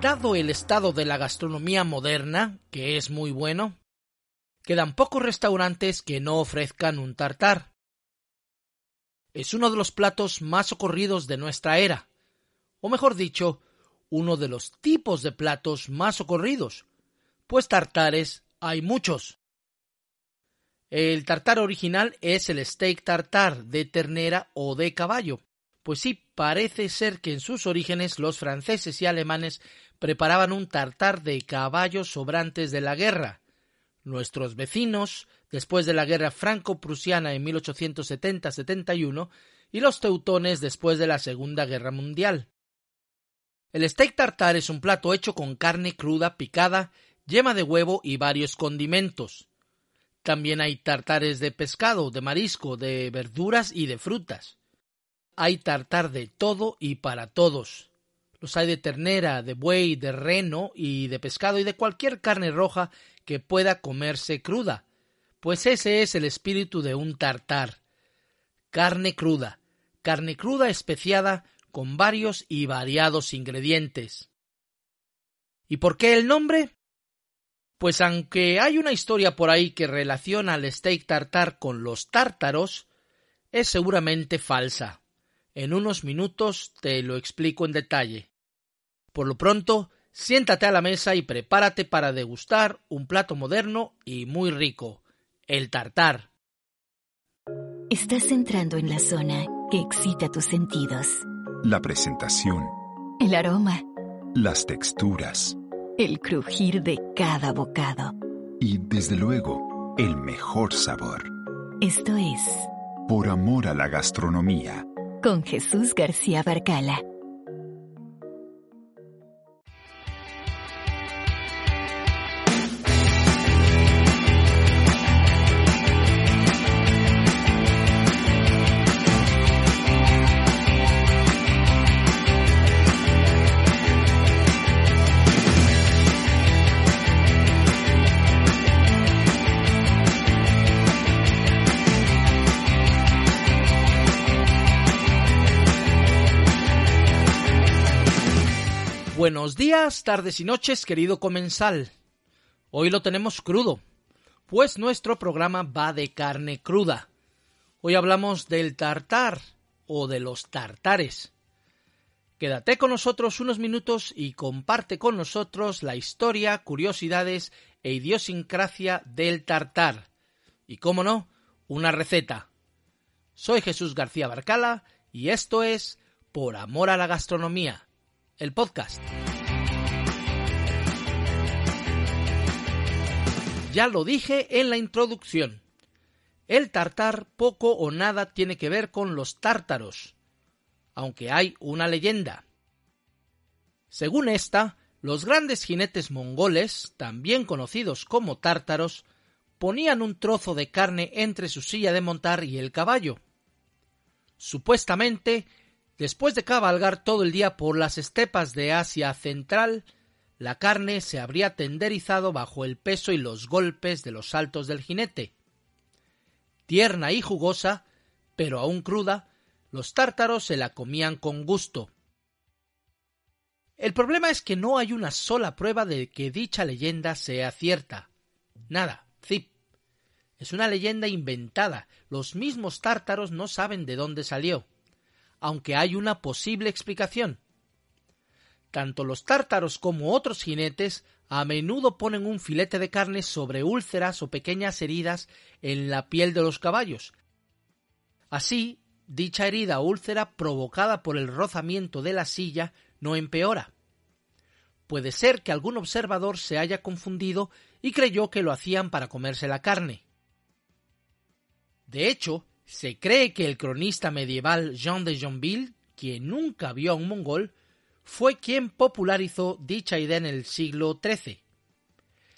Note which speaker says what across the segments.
Speaker 1: Dado el estado de la gastronomía moderna, que es muy bueno, quedan pocos restaurantes que no ofrezcan un tartar. Es uno de los platos más socorridos de nuestra era, o mejor dicho, uno de los tipos de platos más socorridos, pues tartares hay muchos. El tartar original es el steak tartar de ternera o de caballo, pues sí, parece ser que en sus orígenes los franceses y alemanes preparaban un tartar de caballos sobrantes de la guerra. Nuestros vecinos, después de la guerra franco-prusiana en 1870-71, y los teutones después de la Segunda Guerra Mundial. El steak tartar es un plato hecho con carne cruda picada, yema de huevo y varios condimentos. También hay tartares de pescado, de marisco, de verduras y de frutas. Hay tartar de todo y para todos. Los hay de ternera, de buey, de reno y de pescado y de cualquier carne roja que pueda comerse cruda, pues ese es el espíritu de un tartar. Carne cruda, carne cruda especiada con varios y variados ingredientes. ¿Y por qué el nombre? Pues aunque hay una historia por ahí que relaciona al steak tartar con los tártaros, es seguramente falsa. En unos minutos te lo explico en detalle. Por lo pronto, siéntate a la mesa y prepárate para degustar un plato moderno y muy rico, el tartar.
Speaker 2: Estás entrando en la zona que excita tus sentidos.
Speaker 3: La presentación.
Speaker 2: El aroma.
Speaker 3: Las texturas.
Speaker 2: El crujir de cada bocado.
Speaker 3: Y desde luego, el mejor sabor.
Speaker 2: Esto es.
Speaker 3: Por amor a la gastronomía.
Speaker 2: Con Jesús García Barcala.
Speaker 1: Buenos días, tardes y noches, querido comensal. Hoy lo tenemos crudo, pues nuestro programa va de carne cruda. Hoy hablamos del tartar o de los tartares. Quédate con nosotros unos minutos y comparte con nosotros la historia, curiosidades e idiosincrasia del tartar. Y cómo no, una receta. Soy Jesús García Barcala y esto es Por Amor a la Gastronomía el podcast. Ya lo dije en la introducción. El tartar poco o nada tiene que ver con los tártaros, aunque hay una leyenda. Según esta, los grandes jinetes mongoles, también conocidos como tártaros, ponían un trozo de carne entre su silla de montar y el caballo. Supuestamente, Después de cabalgar todo el día por las estepas de Asia Central, la carne se habría tenderizado bajo el peso y los golpes de los saltos del jinete. Tierna y jugosa, pero aún cruda, los tártaros se la comían con gusto. El problema es que no hay una sola prueba de que dicha leyenda sea cierta. Nada, zip. Es una leyenda inventada. Los mismos tártaros no saben de dónde salió aunque hay una posible explicación. Tanto los tártaros como otros jinetes a menudo ponen un filete de carne sobre úlceras o pequeñas heridas en la piel de los caballos. Así, dicha herida o úlcera provocada por el rozamiento de la silla no empeora. Puede ser que algún observador se haya confundido y creyó que lo hacían para comerse la carne. De hecho, se cree que el cronista medieval Jean de Jonville, quien nunca vio a un mongol, fue quien popularizó dicha idea en el siglo XIII.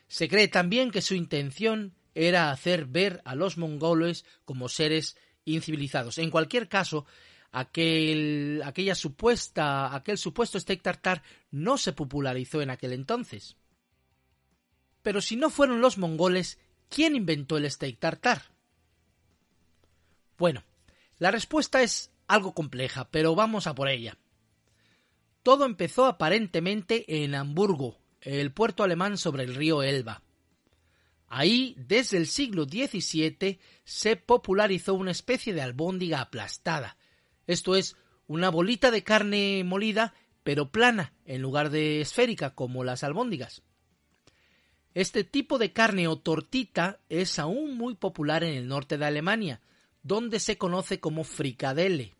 Speaker 1: Se cree también que su intención era hacer ver a los mongoles como seres incivilizados. En cualquier caso, aquel, aquella supuesta, aquel supuesto steak tartar no se popularizó en aquel entonces. Pero si no fueron los mongoles, ¿quién inventó el steak tartar? Bueno, la respuesta es algo compleja, pero vamos a por ella. Todo empezó aparentemente en Hamburgo, el puerto alemán sobre el río Elba. Ahí, desde el siglo XVII, se popularizó una especie de albóndiga aplastada, esto es, una bolita de carne molida, pero plana, en lugar de esférica, como las albóndigas. Este tipo de carne o tortita es aún muy popular en el norte de Alemania, donde se conoce como fricadelle.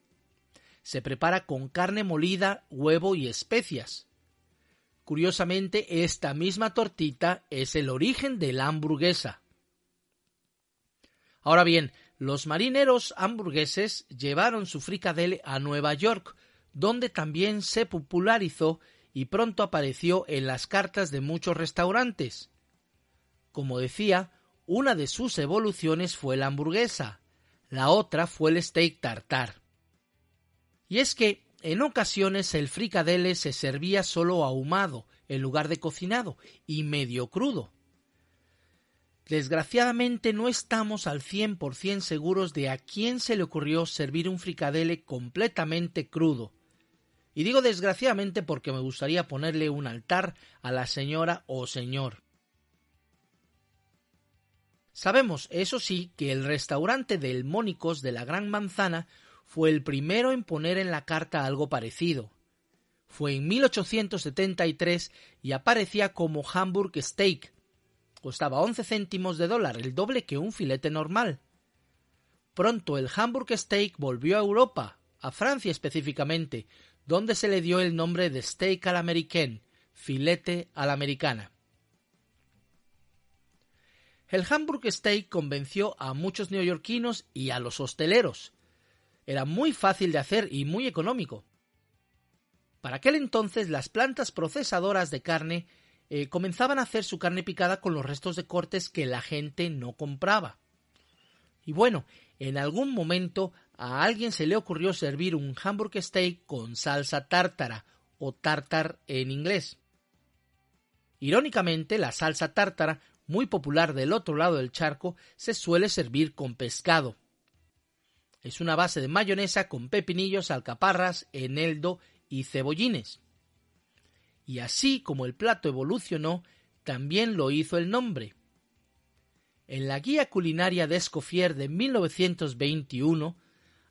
Speaker 1: Se prepara con carne molida, huevo y especias. Curiosamente, esta misma tortita es el origen de la hamburguesa. Ahora bien, los marineros hamburgueses llevaron su fricadelle a Nueva York, donde también se popularizó y pronto apareció en las cartas de muchos restaurantes. Como decía, una de sus evoluciones fue la hamburguesa, la otra fue el steak tartar. Y es que en ocasiones el fricadelle se servía solo ahumado en lugar de cocinado y medio crudo. Desgraciadamente no estamos al 100% seguros de a quién se le ocurrió servir un fricadelle completamente crudo. Y digo desgraciadamente porque me gustaría ponerle un altar a la señora o señor. Sabemos, eso sí, que el restaurante del Mónicos de la Gran Manzana fue el primero en poner en la carta algo parecido. Fue en 1873 y aparecía como Hamburg Steak. Costaba 11 céntimos de dólar, el doble que un filete normal. Pronto el Hamburg Steak volvió a Europa, a Francia específicamente, donde se le dio el nombre de steak al americano, filete a la americana. El Hamburg Steak convenció a muchos neoyorquinos y a los hosteleros. Era muy fácil de hacer y muy económico. Para aquel entonces las plantas procesadoras de carne eh, comenzaban a hacer su carne picada con los restos de cortes que la gente no compraba. Y bueno, en algún momento a alguien se le ocurrió servir un hamburg steak con salsa tártara o tartar en inglés. Irónicamente, la salsa tártara muy popular del otro lado del charco, se suele servir con pescado. Es una base de mayonesa con pepinillos, alcaparras, eneldo y cebollines. Y así como el plato evolucionó, también lo hizo el nombre. En la guía culinaria de Escoffier de 1921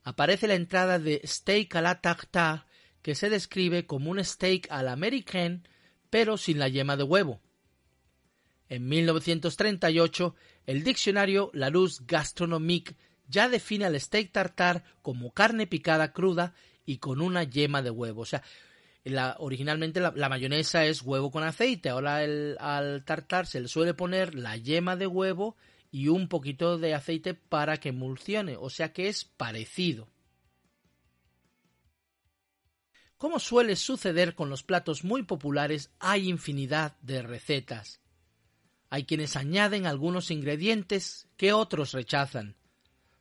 Speaker 1: aparece la entrada de steak à la tartare, que se describe como un steak al american, pero sin la yema de huevo. En 1938, el diccionario Larousse Gastronomique ya define al steak tartar como carne picada cruda y con una yema de huevo. O sea, originalmente la, mayonesa es huevo con aceite. Ahora al tartar se le suele poner la yema de huevo y un poquito de aceite para que emulsione. O sea que es parecido. Como suele suceder con los platos muy populares, hay infinidad de recetas. Hay quienes añaden algunos ingredientes que otros rechazan.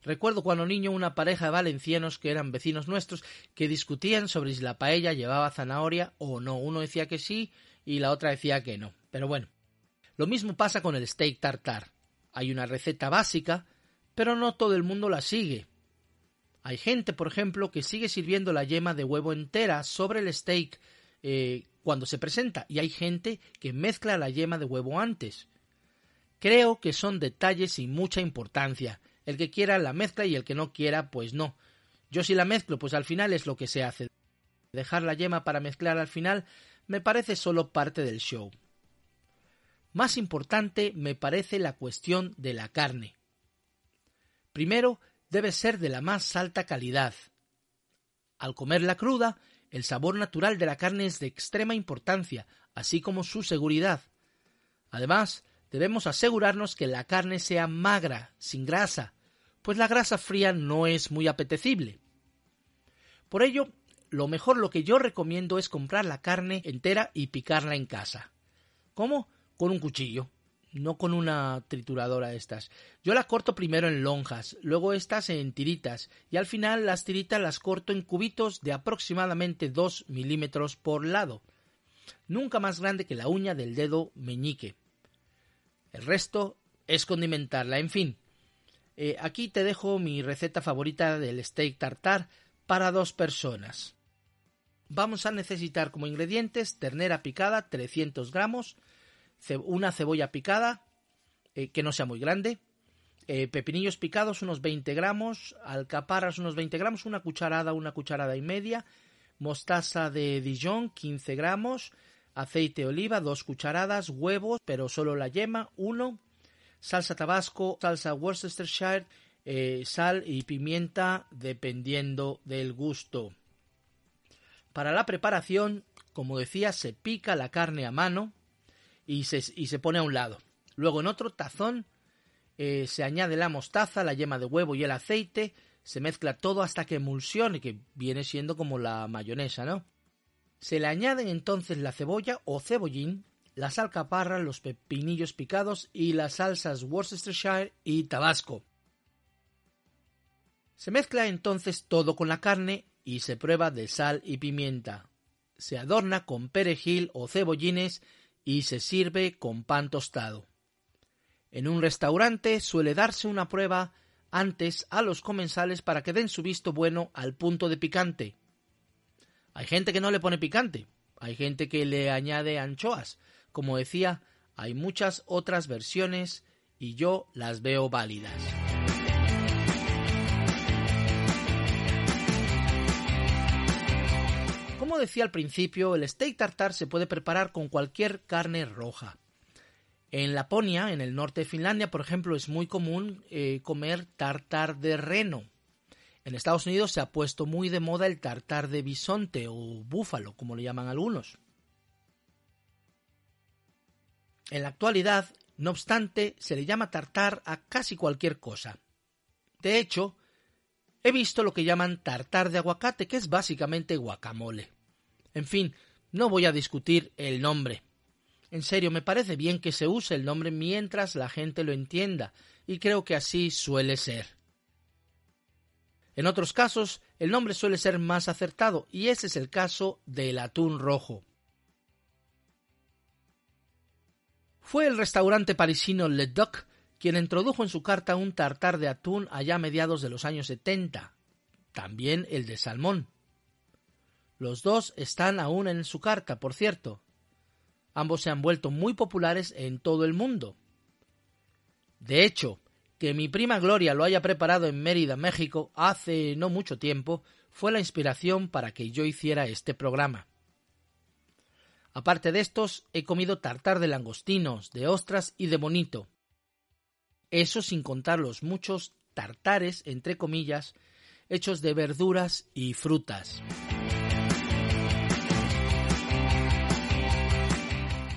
Speaker 1: Recuerdo cuando niño una pareja de valencianos que eran vecinos nuestros que discutían sobre si la paella llevaba zanahoria o no. Uno decía que sí y la otra decía que no. Pero bueno, lo mismo pasa con el steak tartar. Hay una receta básica, pero no todo el mundo la sigue. Hay gente, por ejemplo, que sigue sirviendo la yema de huevo entera sobre el steak eh, cuando se presenta, y hay gente que mezcla la yema de huevo antes. Creo que son detalles sin mucha importancia. El que quiera la mezcla y el que no quiera, pues no. Yo si la mezclo, pues al final es lo que se hace. Dejar la yema para mezclar al final me parece solo parte del show. Más importante me parece la cuestión de la carne. Primero, debe ser de la más alta calidad. Al comerla cruda, el sabor natural de la carne es de extrema importancia, así como su seguridad. Además, debemos asegurarnos que la carne sea magra, sin grasa, pues la grasa fría no es muy apetecible. Por ello, lo mejor lo que yo recomiendo es comprar la carne entera y picarla en casa. ¿Cómo? Con un cuchillo, no con una trituradora de estas. Yo la corto primero en lonjas, luego estas en tiritas, y al final las tiritas las corto en cubitos de aproximadamente 2 milímetros por lado, nunca más grande que la uña del dedo meñique. El resto es condimentarla. En fin, eh, aquí te dejo mi receta favorita del steak tartar para dos personas. vamos a necesitar como ingredientes ternera picada 300 gramos, una cebolla picada eh, que no sea muy grande, eh, pepinillos picados unos 20 gramos, alcaparras unos 20 gramos, una cucharada, una cucharada y media, mostaza de Dijon 15 gramos, aceite de oliva 2 cucharadas, huevos, pero solo la yema, 1, salsa tabasco, salsa Worcestershire, eh, sal y pimienta dependiendo del gusto. Para la preparación, como decía, se pica la carne a mano y se, y se pone a un lado. Luego en otro tazón eh, se añade la mostaza, la yema de huevo y el aceite, se mezcla todo hasta que emulsione, que viene siendo como la mayonesa, ¿no? Se le añaden entonces la cebolla o cebollín, las alcaparras, los pepinillos picados y las salsas Worcestershire y Tabasco. Se mezcla entonces todo con la carne y se prueba de sal y pimienta. Se adorna con perejil o cebollines y se sirve con pan tostado. En un restaurante suele darse una prueba antes a los comensales para que den su visto bueno al punto de picante. Hay gente que no le pone picante, hay gente que le añade anchoas. Como decía, hay muchas otras versiones y yo las veo válidas. Como decía al principio, el steak tartar se puede preparar con cualquier carne roja. En Laponia, en el norte de Finlandia, por ejemplo, es muy común eh, comer tartar de reno. En Estados Unidos se ha puesto muy de moda el tartar de bisonte o búfalo, como le llaman algunos. En la actualidad, no obstante, se le llama tartar a casi cualquier cosa. De hecho, he visto lo que llaman tartar de aguacate, que es básicamente guacamole. En fin, no voy a discutir el nombre. En serio, me parece bien que se use el nombre mientras la gente lo entienda, y creo que así suele ser. En otros casos, el nombre suele ser más acertado, y ese es el caso del atún rojo. Fue el restaurante parisino Le Duc quien introdujo en su carta un tartar de atún allá a mediados de los años 70, también el de salmón. Los dos están aún en su carta, por cierto, Ambos se han vuelto muy populares en todo el mundo. De hecho, que mi prima Gloria lo haya preparado en Mérida, México, hace no mucho tiempo, fue la inspiración para que yo hiciera este programa. Aparte de estos, he comido tartar de langostinos, de ostras y de bonito. Eso sin contar los muchos tartares, entre comillas, hechos de verduras y frutas.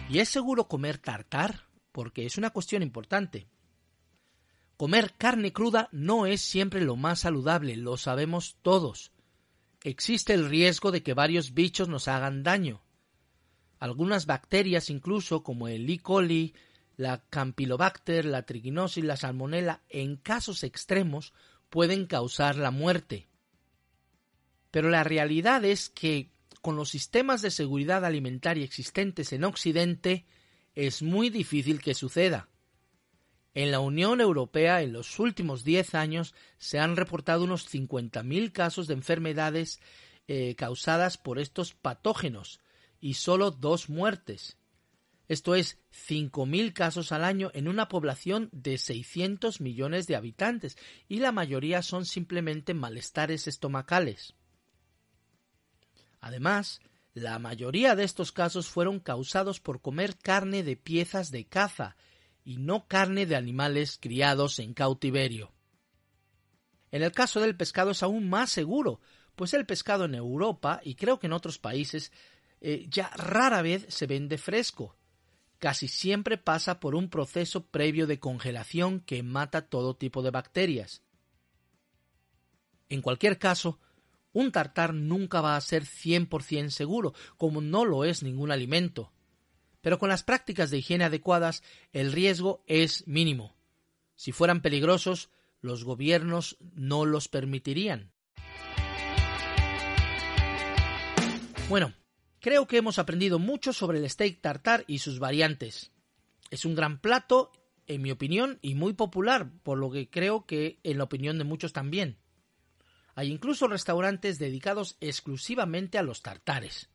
Speaker 1: ¿Y es seguro comer tartar? Porque es una cuestión importante. Comer carne cruda no es siempre lo más saludable, lo sabemos todos. Existe el riesgo de que varios bichos nos hagan daño. Algunas bacterias incluso, como el E. coli, la Campylobacter, la Trichinosis, la Salmonella, en casos extremos pueden causar la muerte. Pero la realidad es que con los sistemas de seguridad alimentaria existentes en Occidente, es muy difícil que suceda. En la Unión Europea, en los últimos 10 años, se han reportado unos 50.000 casos de enfermedades eh, causadas por estos patógenos y solo dos muertes. Esto es 5.000 casos al año en una población de 600 millones de habitantes y la mayoría son simplemente malestares estomacales. Además, la mayoría de estos casos fueron causados por comer carne de piezas de caza y no carne de animales criados en cautiverio. En el caso del pescado es aún más seguro, pues el pescado en Europa y creo que en otros países eh, ya rara vez se vende fresco. Casi siempre pasa por un proceso previo de congelación que mata todo tipo de bacterias. En cualquier caso, un tartar nunca va a ser 100% seguro, como no lo es ningún alimento. Pero con las prácticas de higiene adecuadas, el riesgo es mínimo. Si fueran peligrosos, los gobiernos no los permitirían. Bueno, creo que hemos aprendido mucho sobre el steak tartar y sus variantes. Es un gran plato, en mi opinión, y muy popular, por lo que creo que en la opinión de muchos también. Hay incluso restaurantes dedicados exclusivamente a los tartares.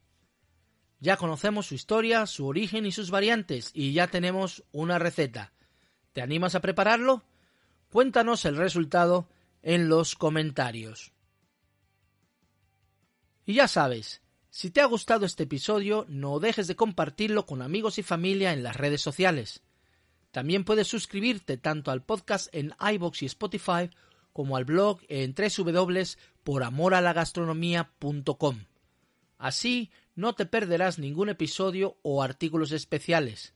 Speaker 1: Ya conocemos su historia, su origen y sus variantes, y ya tenemos una receta. ¿Te animas a prepararlo? Cuéntanos el resultado en los comentarios. Y ya sabes, si te ha gustado este episodio, no dejes de compartirlo con amigos y familia en las redes sociales. También puedes suscribirte tanto al podcast en iBox y Spotify como al blog en www.poramoralagastronomía.com. Así no te perderás ningún episodio o artículos especiales.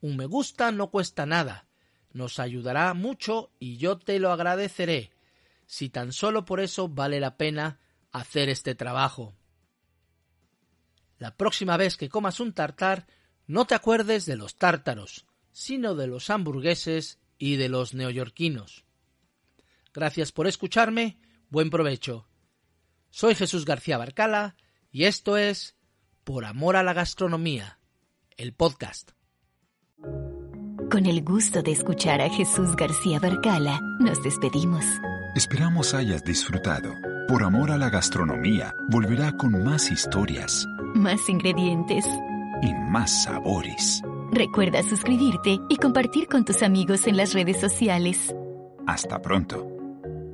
Speaker 1: Un me gusta no cuesta nada, nos ayudará mucho y yo te lo agradeceré, si tan solo por eso vale la pena hacer este trabajo. La próxima vez que comas un tartar, no te acuerdes de los tártaros, sino de los hamburgueses y de los neoyorquinos. Gracias por escucharme, buen provecho. Soy Jesús García Barcala y esto es Por Amor a la Gastronomía, el podcast.
Speaker 2: Con el gusto de escuchar a Jesús García Barcala, nos despedimos.
Speaker 3: Esperamos hayas disfrutado. Por amor a la gastronomía, volverá con más historias.
Speaker 2: Más ingredientes.
Speaker 3: Y más sabores.
Speaker 2: Recuerda suscribirte y compartir con tus amigos en las redes sociales.
Speaker 3: Hasta pronto.